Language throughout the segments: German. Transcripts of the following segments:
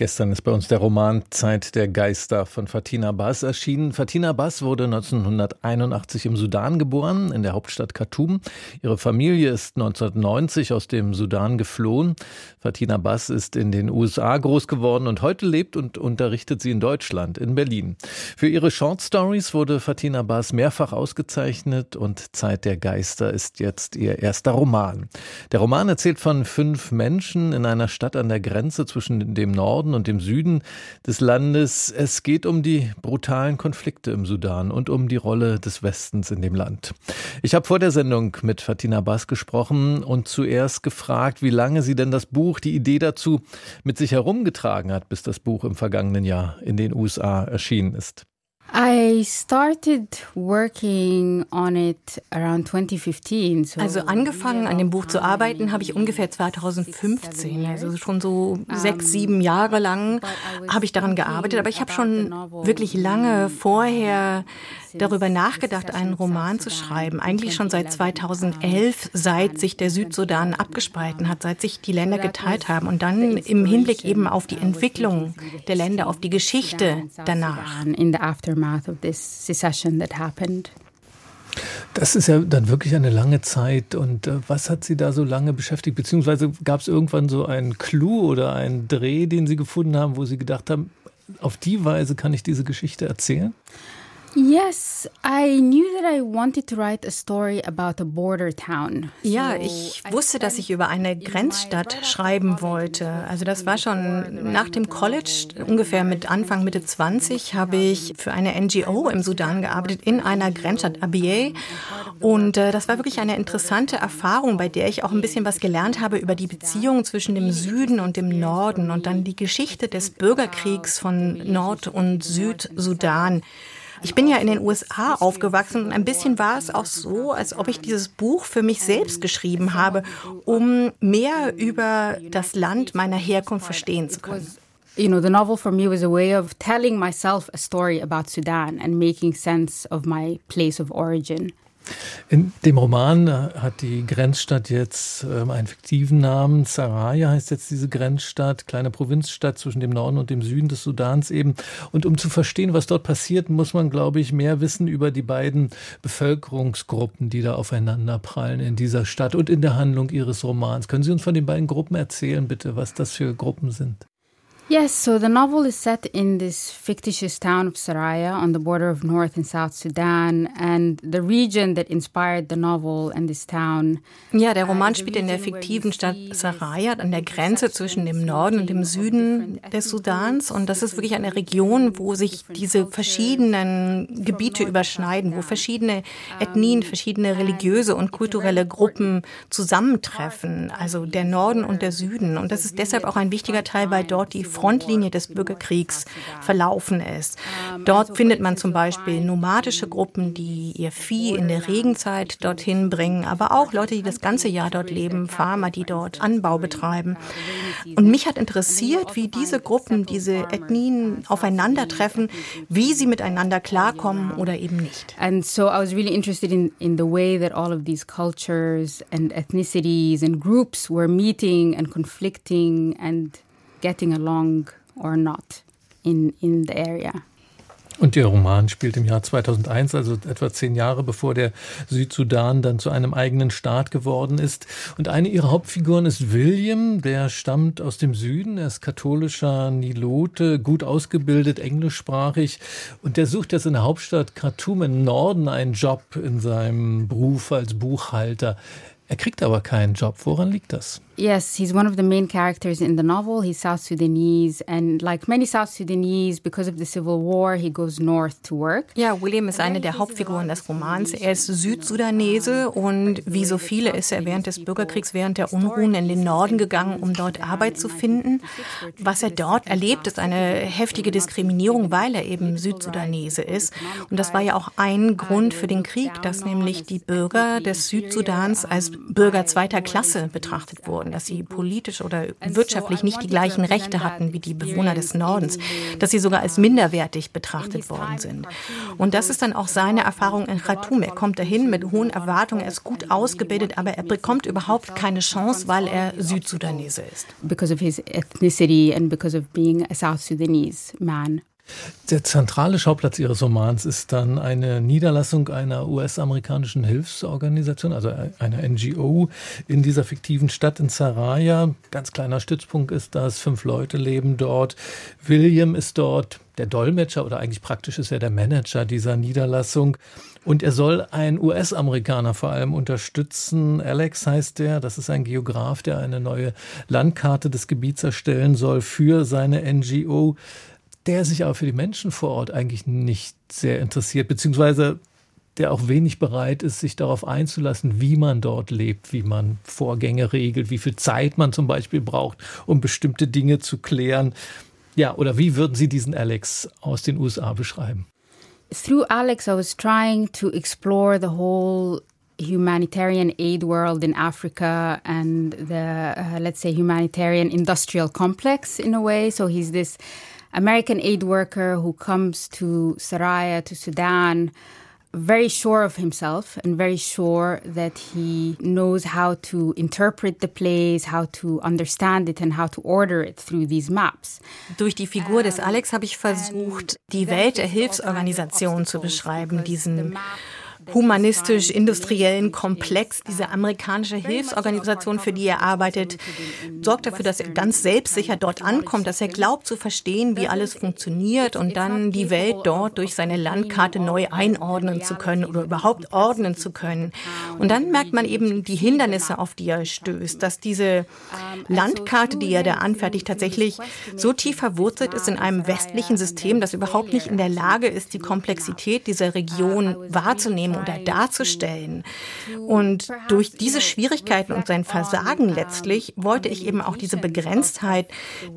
Gestern ist bei uns der Roman Zeit der Geister von Fatina Bas erschienen. Fatina Bas wurde 1981 im Sudan geboren, in der Hauptstadt Khartoum. Ihre Familie ist 1990 aus dem Sudan geflohen. Fatina Bas ist in den USA groß geworden und heute lebt und unterrichtet sie in Deutschland, in Berlin. Für ihre Short Stories wurde Fatina Bas mehrfach ausgezeichnet und Zeit der Geister ist jetzt ihr erster Roman. Der Roman erzählt von fünf Menschen in einer Stadt an der Grenze zwischen dem Norden Norden und dem Süden des Landes. Es geht um die brutalen Konflikte im Sudan und um die Rolle des Westens in dem Land. Ich habe vor der Sendung mit Fatina Bass gesprochen und zuerst gefragt, wie lange sie denn das Buch, die Idee dazu mit sich herumgetragen hat, bis das Buch im vergangenen Jahr in den USA erschienen ist. I started working on it around 2015. So also angefangen an dem Buch zu arbeiten habe ich ungefähr 2015, also schon so sechs, sieben Jahre lang habe ich daran gearbeitet, aber ich habe schon wirklich lange vorher darüber nachgedacht, einen Roman zu schreiben. Eigentlich schon seit 2011, seit sich der Südsudan abgespalten hat, seit sich die Länder geteilt haben und dann im Hinblick eben auf die Entwicklung der Länder, auf die Geschichte danach. In the aftermath of this secession that happened. Das ist ja dann wirklich eine lange Zeit. Und äh, was hat Sie da so lange beschäftigt? Beziehungsweise gab es irgendwann so einen Clou oder einen Dreh, den Sie gefunden haben, wo Sie gedacht haben, auf die Weise kann ich diese Geschichte erzählen? Yes, I knew that I wanted to write a story about a border town. Ja, ich wusste, dass ich über eine Grenzstadt schreiben wollte. Also das war schon nach dem College, ungefähr mit Anfang Mitte 20, habe ich für eine NGO im Sudan gearbeitet in einer Grenzstadt Abyei und äh, das war wirklich eine interessante Erfahrung, bei der ich auch ein bisschen was gelernt habe über die Beziehung zwischen dem Süden und dem Norden und dann die Geschichte des Bürgerkriegs von Nord- und Südsudan. Ich bin ja in den USA aufgewachsen und ein bisschen war es auch so, als ob ich dieses Buch für mich selbst geschrieben habe, um mehr über das Land meiner Herkunft verstehen zu können. You know, the novel for me was a way of telling myself a story about Sudan and making sense of my place of origin. In dem Roman äh, hat die Grenzstadt jetzt ähm, einen fiktiven Namen. Saraya heißt jetzt diese Grenzstadt, kleine Provinzstadt zwischen dem Norden und dem Süden des Sudans eben. Und um zu verstehen, was dort passiert, muss man, glaube ich, mehr wissen über die beiden Bevölkerungsgruppen, die da aufeinander prallen in dieser Stadt und in der Handlung Ihres Romans. Können Sie uns von den beiden Gruppen erzählen, bitte, was das für Gruppen sind? Yes, so the novel is set in this fictitious town of Saraya on the border of North and South Sudan and the region that inspired the novel and this town. Ja, der Roman spielt in der fiktiven Stadt Saraya an der Grenze zwischen dem Norden und dem Süden des Sudans und das ist wirklich eine Region, wo sich diese verschiedenen Gebiete überschneiden, wo verschiedene Ethnien, verschiedene religiöse und kulturelle Gruppen zusammentreffen, also der Norden und der Süden und das ist deshalb auch ein wichtiger Teil, weil dort die Frontlinie des Bürgerkriegs verlaufen ist. Dort findet man zum Beispiel nomadische Gruppen, die ihr Vieh in der Regenzeit dorthin bringen, aber auch Leute, die das ganze Jahr dort leben, Farmer, die dort Anbau betreiben. Und mich hat interessiert, wie diese Gruppen, diese Ethnien aufeinandertreffen, wie sie miteinander klarkommen oder eben nicht. And so I was really interested in, in the way that all of these cultures and ethnicities and groups were meeting and conflicting and getting along or not in, in the area. Und der Roman spielt im Jahr 2001, also etwa zehn Jahre bevor der Südsudan dann zu einem eigenen Staat geworden ist. Und eine ihrer Hauptfiguren ist William, der stammt aus dem Süden, er ist katholischer Nilote, gut ausgebildet, englischsprachig. Und der sucht jetzt in der Hauptstadt Khartoum im Norden einen Job in seinem Beruf als Buchhalter. Er kriegt aber keinen Job. Woran liegt das? Yes, he's one of the main characters in the novel. He's South Sudanese, and like many South Sudanese, because of the civil war, he goes north to work. Ja, William ist eine der Hauptfiguren des Romans. Er ist Südsudanese und wie so viele ist er während des Bürgerkriegs, während der Unruhen in den Norden gegangen, um dort Arbeit zu finden. Was er dort erlebt, ist eine heftige Diskriminierung, weil er eben Südsudanese ist. Und das war ja auch ein Grund für den Krieg, dass nämlich die Bürger des Südsudans als Bürger zweiter Klasse betrachtet wurden. Wurden, dass sie politisch oder wirtschaftlich nicht die gleichen Rechte hatten wie die Bewohner des Nordens, dass sie sogar als minderwertig betrachtet worden sind. Und das ist dann auch seine Erfahrung in Khartoum. Er kommt dahin mit hohen Erwartungen, er ist gut ausgebildet, aber er bekommt überhaupt keine Chance, weil er Südsudanese ist. Because of his ethnicity and because of being a South Sudanese man. Der zentrale Schauplatz Ihres Romans ist dann eine Niederlassung einer US-amerikanischen Hilfsorganisation, also einer NGO in dieser fiktiven Stadt in Saraya. Ganz kleiner Stützpunkt ist das, fünf Leute leben dort. William ist dort der Dolmetscher oder eigentlich praktisch ist er der Manager dieser Niederlassung. Und er soll einen US-Amerikaner vor allem unterstützen. Alex heißt der. Das ist ein Geograf, der eine neue Landkarte des Gebiets erstellen soll für seine NGO der sich aber für die Menschen vor Ort eigentlich nicht sehr interessiert, beziehungsweise der auch wenig bereit ist, sich darauf einzulassen, wie man dort lebt, wie man Vorgänge regelt, wie viel Zeit man zum Beispiel braucht, um bestimmte Dinge zu klären. Ja, oder wie würden Sie diesen Alex aus den USA beschreiben? Through Alex, I was trying to explore the whole humanitarian aid world in Africa and the, uh, let's say, humanitarian industrial complex in a way. So he's this American aid worker who comes to Saraya, to Sudan, very sure of himself and very sure that he knows how to interpret the place, how to understand it and how to order it through these maps. Durch die Figur des Alex habe ich versucht, die Welt der Hilfsorganisation zu beschreiben, diesen humanistisch-industriellen Komplex, diese amerikanische Hilfsorganisation, für die er arbeitet, sorgt dafür, dass er ganz selbstsicher dort ankommt, dass er glaubt zu verstehen, wie alles funktioniert und dann die Welt dort durch seine Landkarte neu einordnen zu können oder überhaupt ordnen zu können. Und dann merkt man eben die Hindernisse, auf die er stößt, dass diese Landkarte, die er da anfertigt, tatsächlich so tief verwurzelt ist in einem westlichen System, das überhaupt nicht in der Lage ist, die Komplexität dieser Region wahrzunehmen oder darzustellen. Und durch diese Schwierigkeiten und sein Versagen letztlich wollte ich eben auch diese Begrenztheit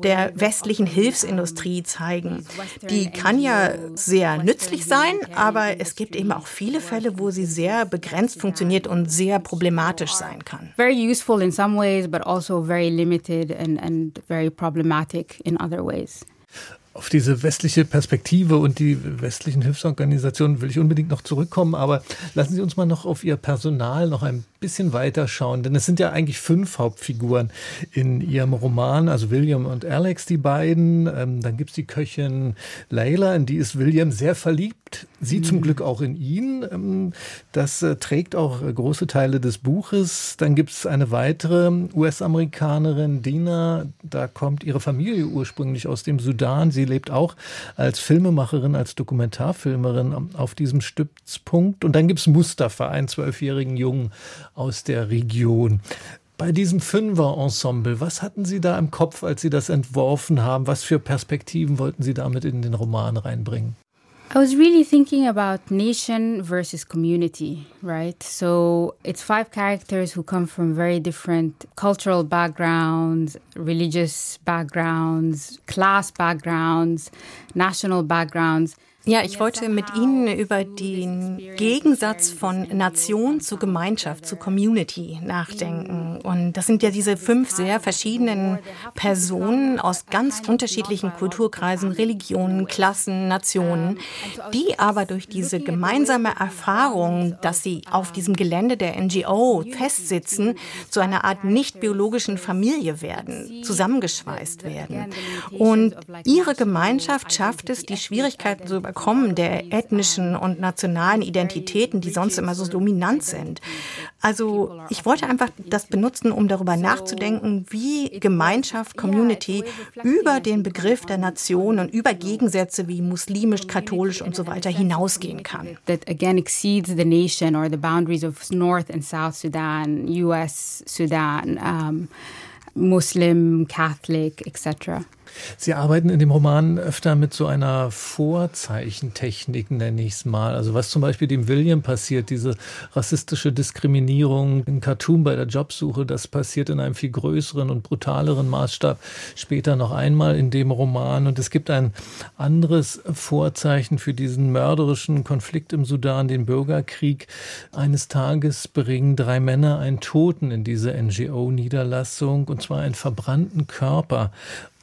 der westlichen Hilfsindustrie zeigen. Die kann ja sehr nützlich sein, aber es gibt eben auch viele Fälle, wo sie sehr begrenzt funktioniert und sehr problematisch sein kann. Very useful in some ways, but also very limited and, and very problematic in other ways. Auf diese westliche Perspektive und die westlichen Hilfsorganisationen will ich unbedingt noch zurückkommen, aber lassen Sie uns mal noch auf Ihr Personal noch ein bisschen weiter schauen, denn es sind ja eigentlich fünf Hauptfiguren in Ihrem Roman, also William und Alex, die beiden. Ähm, dann gibt es die Köchin Layla, in die ist William sehr verliebt, sie mhm. zum Glück auch in ihn. Ähm, das äh, trägt auch äh, große Teile des Buches. Dann gibt es eine weitere US-Amerikanerin, Dina, da kommt ihre Familie ursprünglich aus dem Sudan. Sie Sie lebt auch als Filmemacherin, als Dokumentarfilmerin auf diesem Stützpunkt. Und dann gibt es Mustafa, einen zwölfjährigen Jungen aus der Region. Bei diesem Fünfer-Ensemble, was hatten Sie da im Kopf, als Sie das entworfen haben? Was für Perspektiven wollten Sie damit in den Roman reinbringen? I was really thinking about nation versus community, right? So it's five characters who come from very different cultural backgrounds, religious backgrounds, class backgrounds, national backgrounds. Ja, ich wollte mit Ihnen über den Gegensatz von Nation zu Gemeinschaft, zu Community nachdenken. Und das sind ja diese fünf sehr verschiedenen Personen aus ganz unterschiedlichen Kulturkreisen, Religionen, Klassen, Nationen, die aber durch diese gemeinsame Erfahrung, dass sie auf diesem Gelände der NGO festsitzen, zu einer Art nicht biologischen Familie werden, zusammengeschweißt werden. Und ihre Gemeinschaft schafft es, die Schwierigkeiten zu Überkommen der ethnischen und nationalen Identitäten, die sonst immer so dominant sind. Also ich wollte einfach das benutzen, um darüber nachzudenken, wie Gemeinschaft, Community über den Begriff der Nation und über Gegensätze wie muslimisch, katholisch und so weiter hinausgehen kann. That again exceeds the nation or the boundaries of North and South Sudan, US Sudan, um, Muslim, Catholic, etc. Sie arbeiten in dem Roman öfter mit so einer Vorzeichentechnik, nenne ich es mal. Also was zum Beispiel dem William passiert, diese rassistische Diskriminierung in Khartoum bei der Jobsuche, das passiert in einem viel größeren und brutaleren Maßstab später noch einmal in dem Roman. Und es gibt ein anderes Vorzeichen für diesen mörderischen Konflikt im Sudan, den Bürgerkrieg. Eines Tages bringen drei Männer einen Toten in diese NGO-Niederlassung, und zwar einen verbrannten Körper.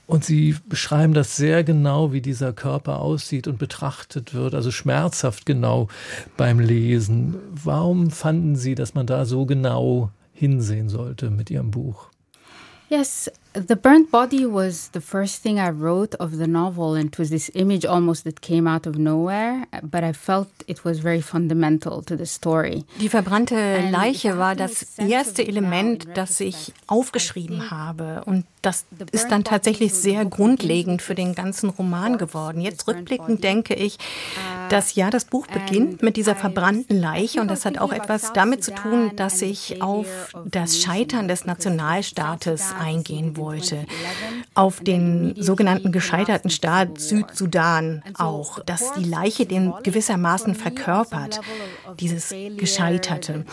Und Sie beschreiben das sehr genau, wie dieser Körper aussieht und betrachtet wird, also schmerzhaft genau beim Lesen. Warum fanden Sie, dass man da so genau hinsehen sollte mit Ihrem Buch? Yes, the burnt body was the first thing I wrote of the novel, and it was this image almost that came out of nowhere, but I felt it was very fundamental to the story. Die verbrannte Leiche war das erste Element, das ich aufgeschrieben habe, und das ist dann tatsächlich sehr grundlegend für den ganzen Roman geworden. Jetzt rückblickend denke ich, dass ja, das Buch beginnt mit dieser verbrannten Leiche und das hat auch etwas damit zu tun, dass ich auf das Scheitern des Nationalstaates eingehen wollte. Auf den sogenannten gescheiterten Staat Südsudan auch, dass die Leiche den gewissermaßen verkörpert, dieses Gescheiterte.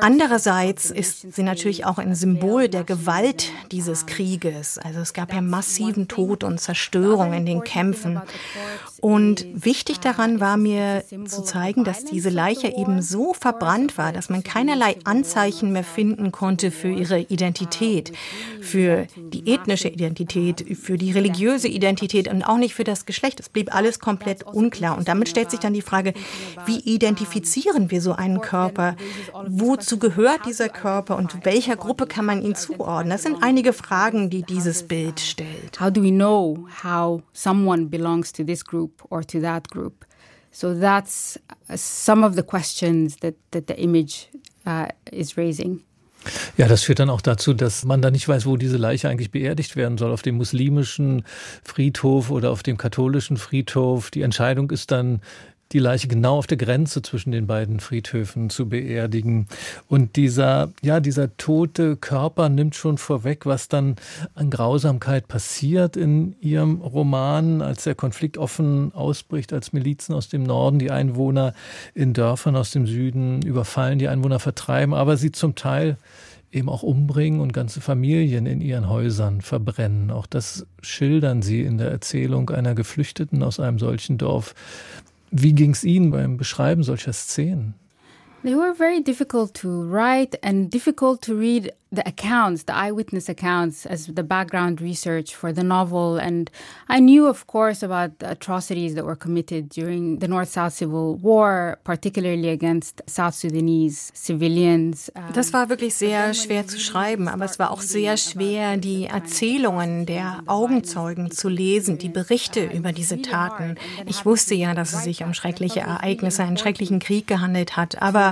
Andererseits ist sie natürlich auch ein Symbol der Gewalt dieses Krieges. Also es gab ja massiven Tod und Zerstörung in den Kämpfen. Und wichtig daran war mir zu zeigen, dass diese Leiche eben so verbrannt war, dass man keinerlei Anzeichen mehr finden konnte für ihre Identität, für die ethnische Identität, für die religiöse Identität und auch nicht für das Geschlecht. Es blieb alles komplett unklar. Und damit stellt sich dann die Frage, wie identifizieren wir so einen Körper? Wozu gehört dieser Körper und welcher Gruppe kann man ihn zuordnen? Das sind einige Fragen, die dieses Bild stellt. How do we know how someone belongs to this group or to that group? So that's some of the questions that, that the image uh, is raising. Ja, das führt dann auch dazu, dass man da nicht weiß, wo diese Leiche eigentlich beerdigt werden soll, auf dem muslimischen Friedhof oder auf dem katholischen Friedhof. Die Entscheidung ist dann, die Leiche genau auf der Grenze zwischen den beiden Friedhöfen zu beerdigen. Und dieser, ja, dieser tote Körper nimmt schon vorweg, was dann an Grausamkeit passiert in ihrem Roman, als der Konflikt offen ausbricht, als Milizen aus dem Norden die Einwohner in Dörfern aus dem Süden überfallen, die Einwohner vertreiben, aber sie zum Teil eben auch umbringen und ganze Familien in ihren Häusern verbrennen. Auch das schildern sie in der Erzählung einer Geflüchteten aus einem solchen Dorf. Wie ging es Ihnen beim Beschreiben solcher Szenen? They were very difficult to write and difficult to read the accounts, the eyewitness accounts, as the background research for the novel. And I knew, of course, about the atrocities that were committed during the North South Civil War, particularly against South Sudanese civilians. Das war wirklich sehr schwer zu schreiben, aber es war auch sehr schwer, die Erzählungen der Augenzeugen zu lesen, die Berichte über diese Taten. Ich wusste ja, dass es sich um schreckliche Ereignisse, einen schrecklichen Krieg gehandelt hat, aber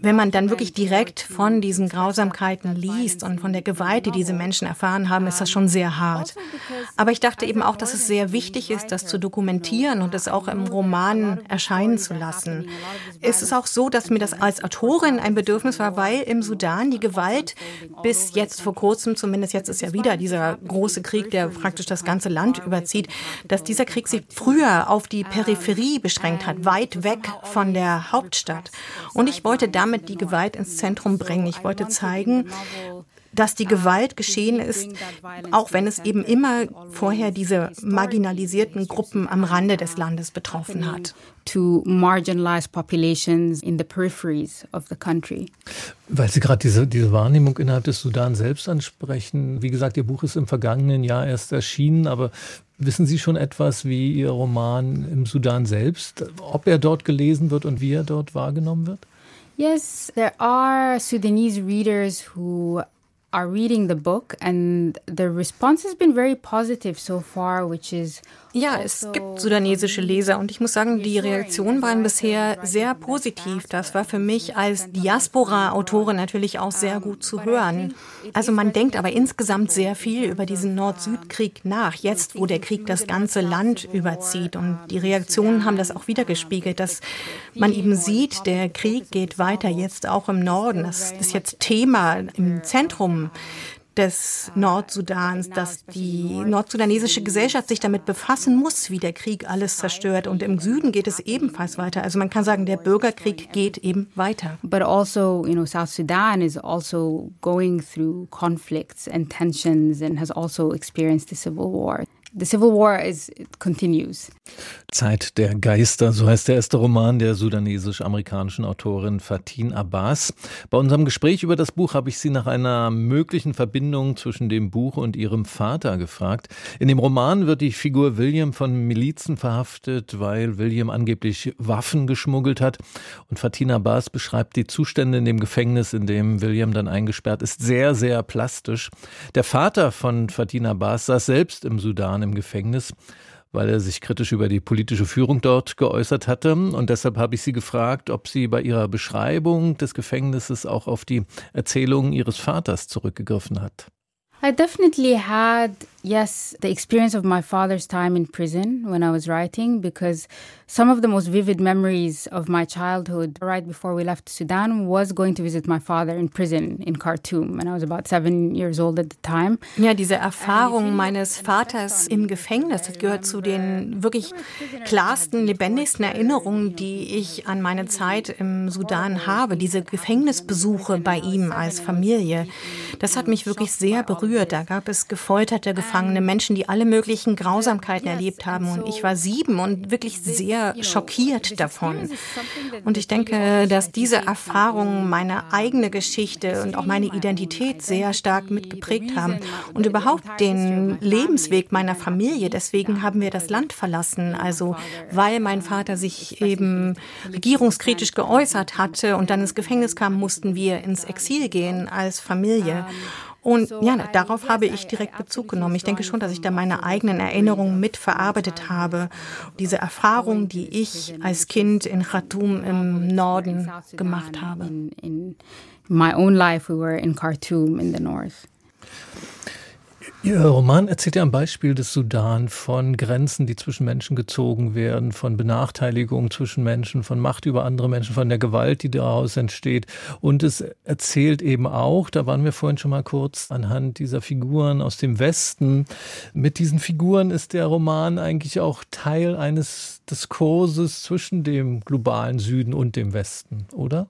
wenn man dann wirklich direkt von diesen Grausamkeiten liest und von der Gewalt, die diese Menschen erfahren haben, ist das schon sehr hart. Aber ich dachte eben auch, dass es sehr wichtig ist, das zu dokumentieren und es auch im Roman erscheinen zu lassen. Es ist auch so, dass mir das als Autorin ein Bedürfnis war, weil im Sudan die Gewalt bis jetzt vor kurzem, zumindest jetzt ist ja wieder dieser große Krieg, der praktisch das ganze Land überzieht, dass dieser Krieg sich früher auf die Peripherie beschränkt hat, weit weg von der Hauptstadt. Und ich wollte damit die Gewalt ins Zentrum bringen. Ich wollte zeigen, dass die Gewalt geschehen ist, auch wenn es eben immer vorher diese marginalisierten Gruppen am Rande des Landes betroffen hat. To marginalized populations in the peripheries of the country. Weil Sie gerade diese, diese Wahrnehmung innerhalb des Sudan selbst ansprechen. Wie gesagt, Ihr Buch ist im vergangenen Jahr erst erschienen, aber wissen Sie schon etwas, wie Ihr Roman im Sudan selbst, ob er dort gelesen wird und wie er dort wahrgenommen wird? Yes, there are Sudanese readers who are reading the book and the response has been very positive so far, which is Ja, es gibt sudanesische Leser und ich muss sagen, die Reaktionen waren bisher sehr positiv. Das war für mich als Diaspora-Autorin natürlich auch sehr gut zu hören. Also man denkt aber insgesamt sehr viel über diesen Nord-Süd-Krieg nach, jetzt wo der Krieg das ganze Land überzieht. Und die Reaktionen haben das auch wieder gespiegelt, dass man eben sieht, der Krieg geht weiter jetzt auch im Norden. Das ist jetzt Thema im Zentrum des Nordsudans, dass die nordsudanesische Gesellschaft sich damit befassen muss, wie der Krieg alles zerstört. Und im Süden geht es ebenfalls weiter. Also man kann sagen, der Bürgerkrieg geht eben weiter. But also, you know, South Sudan is also going through conflicts and tensions and has also experienced the civil war. The Civil War is, continues. Zeit der Geister, so heißt der erste Roman der sudanesisch-amerikanischen Autorin Fatin Abbas. Bei unserem Gespräch über das Buch habe ich sie nach einer möglichen Verbindung zwischen dem Buch und ihrem Vater gefragt. In dem Roman wird die Figur William von Milizen verhaftet, weil William angeblich Waffen geschmuggelt hat. Und Fatin Abbas beschreibt die Zustände in dem Gefängnis, in dem William dann eingesperrt ist, sehr, sehr plastisch. Der Vater von Fatin Abbas saß selbst im Sudan im Gefängnis, weil er sich kritisch über die politische Führung dort geäußert hatte. Und deshalb habe ich sie gefragt, ob sie bei ihrer Beschreibung des Gefängnisses auch auf die Erzählungen ihres Vaters zurückgegriffen hat. I definitely had yes, the experience of my father's time in prison when I was writing, because some of the most vivid memories of my childhood right before we left Sudan was going to visit my father in prison in Khartoum. And I was about seven years old at the time. Ja, diese Erfahrung meines Vaters im Gefängnis, das gehört zu den wirklich klarsten, lebendigsten Erinnerungen, die ich an meine Zeit im Sudan habe. Diese Gefängnisbesuche bei ihm als Familie. Das hat mich wirklich sehr berührt. Da gab es gefolterte Gefangene Menschen, die alle möglichen Grausamkeiten erlebt haben. Und ich war sieben und wirklich sehr schockiert davon. Und ich denke, dass diese Erfahrungen meine eigene Geschichte und auch meine Identität sehr stark mitgeprägt haben und überhaupt den Lebensweg meiner Familie. Deswegen haben wir das Land verlassen. Also, weil mein Vater sich eben regierungskritisch geäußert hatte und dann ins Gefängnis kam, mussten wir ins Exil gehen als Familie. Und ja, darauf habe ich direkt Bezug genommen. Ich denke schon, dass ich da meine eigenen Erinnerungen mitverarbeitet habe. Diese Erfahrung, die ich als Kind in Khartoum im Norden gemacht habe. In my own life, we were in Khartoum in the north. Ihr Roman erzählt ja am Beispiel des Sudan von Grenzen, die zwischen Menschen gezogen werden, von Benachteiligungen zwischen Menschen, von Macht über andere Menschen, von der Gewalt, die daraus entsteht. Und es erzählt eben auch, da waren wir vorhin schon mal kurz anhand dieser Figuren aus dem Westen. Mit diesen Figuren ist der Roman eigentlich auch Teil eines Diskurses zwischen dem globalen Süden und dem Westen, oder?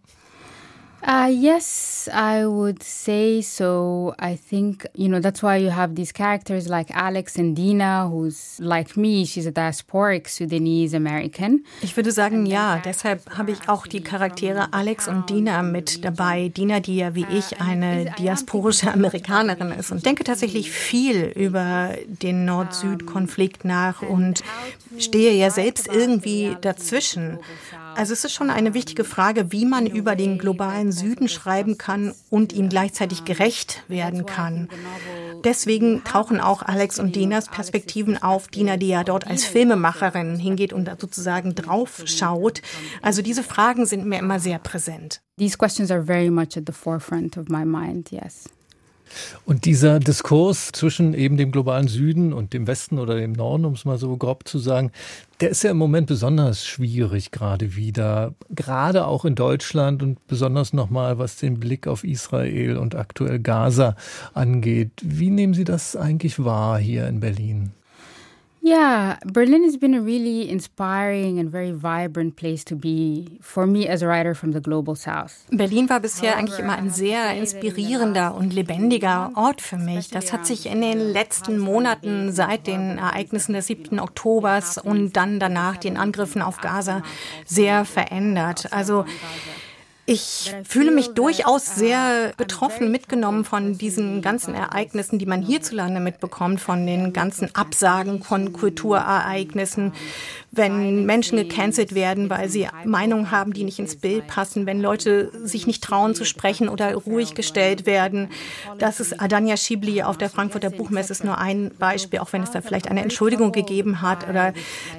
Uh, yes, I would say so. I think, you know, that's why you have these characters like Alex and Dina, who's like me, she's a diasporic Sudanese American. Ich würde sagen, ja. Deshalb habe ich auch die Charaktere Alex und Dina mit dabei. Dina, die ja wie ich eine diasporische Amerikanerin ist und denke tatsächlich viel über den Nord-Süd-Konflikt nach und stehe ja selbst irgendwie dazwischen. Also es ist schon eine wichtige Frage, wie man über den globalen Süden schreiben kann und ihm gleichzeitig gerecht werden kann. Deswegen tauchen auch Alex und Dinas Perspektiven auf. Dina, die ja dort als Filmemacherin hingeht und sozusagen drauf schaut. Also diese Fragen sind mir immer sehr präsent. These questions are very much at the forefront of my mind, yes. Und dieser Diskurs zwischen eben dem globalen Süden und dem Westen oder dem Norden, um es mal so grob zu sagen, der ist ja im Moment besonders schwierig gerade wieder, gerade auch in Deutschland und besonders nochmal, was den Blick auf Israel und aktuell Gaza angeht. Wie nehmen Sie das eigentlich wahr hier in Berlin? Yeah, Berlin has been a really inspiring and very vibrant place to be for me as a writer from the global south. Berlin war bisher eigentlich immer ein sehr inspirierender und lebendiger Ort für mich. Das hat sich in den letzten Monaten seit den Ereignissen des 7. Oktobers und dann danach den Angriffen auf Gaza sehr verändert. Also ich fühle mich durchaus sehr betroffen, mitgenommen von diesen ganzen Ereignissen, die man hierzulande mitbekommt, von den ganzen Absagen von Kulturereignissen, wenn Menschen gecancelt werden, weil sie Meinungen haben, die nicht ins Bild passen, wenn Leute sich nicht trauen zu sprechen oder ruhig gestellt werden. Das ist Adanya Schibli auf der Frankfurter Buchmesse ist nur ein Beispiel, auch wenn es da vielleicht eine Entschuldigung gegeben hat oder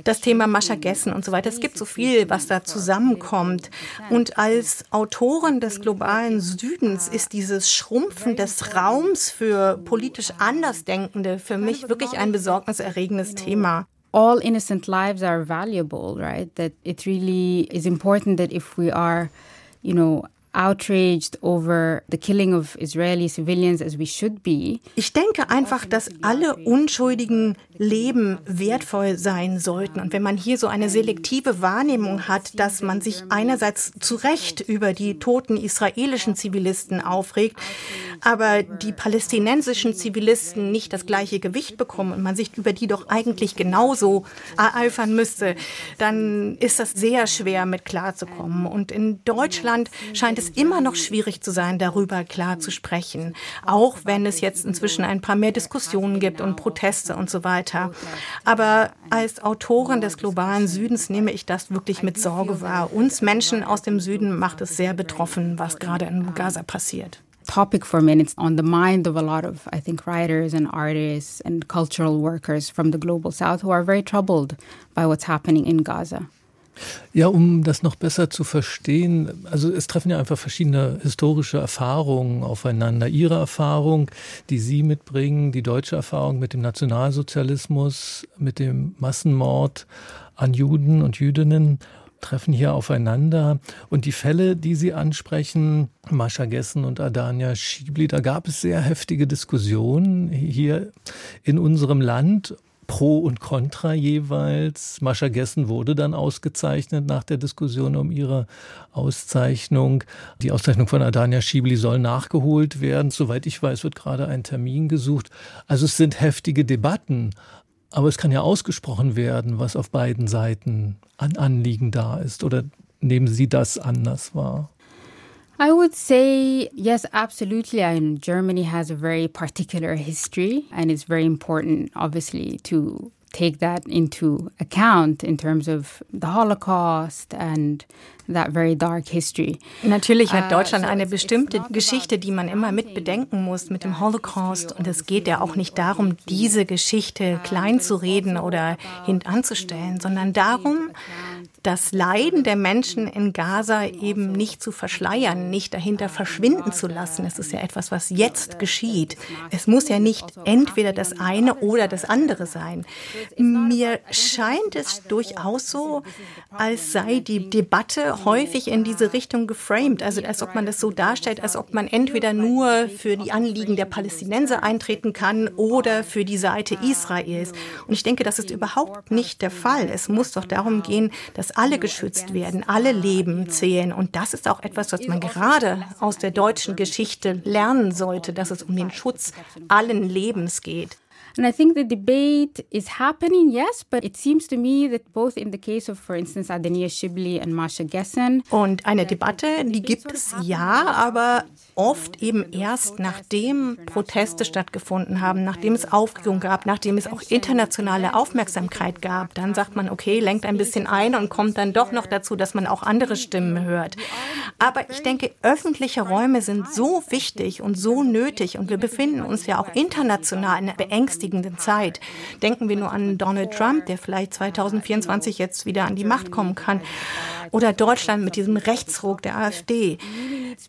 das Thema Mascha Gessen und so weiter. Es gibt so viel, was da zusammenkommt. Und als Autorin des globalen Südens ist dieses Schrumpfen des Raums für politisch Andersdenkende für mich wirklich ein besorgniserregendes Thema. all innocent lives are valuable, right? That it really is important that if we are, you know, outraged over the killing of Israeli civilians as we should be. Ich denke einfach, dass alle unschuldigen Leben wertvoll sein sollten. Und wenn man hier so eine selektive Wahrnehmung hat, dass man sich einerseits zu Recht über die toten israelischen Zivilisten aufregt, aber die palästinensischen Zivilisten nicht das gleiche Gewicht bekommen und man sich über die doch eigentlich genauso ereifern müsste, dann ist das sehr schwer mit klarzukommen. Und in Deutschland scheint es immer noch schwierig zu sein, darüber klar zu sprechen, auch wenn es jetzt inzwischen ein paar mehr Diskussionen gibt und Proteste und so weiter. Aber als Autorin des globalen Südens nehme ich das wirklich mit Sorge wahr. Uns Menschen aus dem Süden macht es sehr betroffen, was gerade in Gaza passiert. topic for me it's on the mind of a lot of i think writers and artists and cultural workers from the global south who are very troubled by what's happening in gaza Ja, um das noch besser zu verstehen, also es treffen ja einfach verschiedene historische Erfahrungen aufeinander. Ihre Erfahrung, die Sie mitbringen, die deutsche Erfahrung mit dem Nationalsozialismus, mit dem Massenmord an Juden und Jüdinnen treffen hier aufeinander. Und die Fälle, die Sie ansprechen, Mascha Gessen und Adania Schiebli, da gab es sehr heftige Diskussionen hier in unserem Land Pro und Contra jeweils. Mascha Gessen wurde dann ausgezeichnet nach der Diskussion um ihre Auszeichnung. Die Auszeichnung von Adania Schiebli soll nachgeholt werden. Soweit ich weiß, wird gerade ein Termin gesucht. Also es sind heftige Debatten. Aber es kann ja ausgesprochen werden, was auf beiden Seiten an Anliegen da ist. Oder nehmen Sie das anders wahr? I would say yes, absolutely. And Germany has a very particular history, and it's very important, obviously, to take that into account in terms of the Holocaust and that very dark history. Natürlich hat uh, Deutschland eine bestimmte Geschichte, die man immer mit bedenken muss mit dem Holocaust. Und es geht ja auch nicht darum, diese Geschichte klein zu reden oder hintanzustellen, sondern darum, das Leiden der Menschen in Gaza eben nicht zu verschleiern, nicht dahinter verschwinden zu lassen. Es ist ja etwas, was jetzt geschieht. Es muss ja nicht entweder das eine oder das andere sein. Mir scheint es durchaus so, als sei die Debatte häufig in diese Richtung geframed, also als ob man das so darstellt, als ob man entweder nur für die Anliegen der Palästinenser eintreten kann oder für die Seite Israels. Und ich denke, das ist überhaupt nicht der Fall. Es muss doch darum gehen, dass alle geschützt werden, alle Leben zählen. Und das ist auch etwas, was man gerade aus der deutschen Geschichte lernen sollte, dass es um den Schutz allen Lebens geht. And I think the debate is happening, yes, but it seems to me that both in the case of, for instance, Adenia Shibli and Masha Gessen. Und eine Debatte, die gibt es ja, aber oft eben erst nachdem Proteste stattgefunden haben, nachdem es Aufregung gab, nachdem es auch internationale Aufmerksamkeit gab. Dann sagt man, okay, lenkt ein bisschen ein und kommt dann doch noch dazu, dass man auch andere Stimmen hört. Aber ich denke, öffentliche Räume sind so wichtig und so nötig und wir befinden uns ja auch international in einer beängstigenden Zeit. Denken wir nur an Donald Trump, der vielleicht 2024 jetzt wieder an die Macht kommen kann. Oder Deutschland mit diesem Rechtsruck der AfD.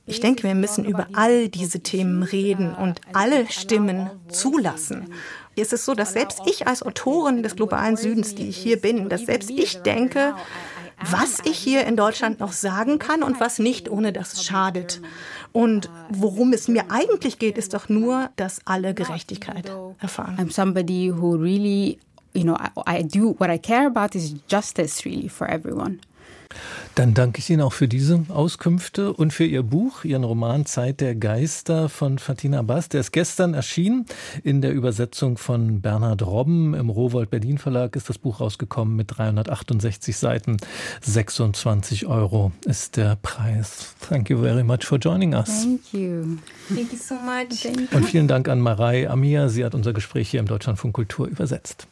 Ich denke, wir müssen über all diese Themen reden und alle Stimmen zulassen. Es ist so, dass selbst ich als Autorin des globalen Südens, die ich hier bin, dass selbst ich denke, was ich hier in Deutschland noch sagen kann und was nicht, ohne dass es schadet. Und worum es mir eigentlich geht, ist doch nur, dass alle Gerechtigkeit erfahren. I'm somebody who really, you know, I, I do what I care about is justice really for everyone. Dann danke ich Ihnen auch für diese Auskünfte und für Ihr Buch, Ihren Roman Zeit der Geister von Fatina Bass. Der ist gestern erschienen in der Übersetzung von Bernhard Robben. Im Rowold Berlin Verlag ist das Buch rausgekommen mit 368 Seiten. 26 Euro ist der Preis. Thank you very much for joining us. Thank you. Thank you so much. Und vielen Dank an Marei Amia. Sie hat unser Gespräch hier im Deutschlandfunk Kultur übersetzt.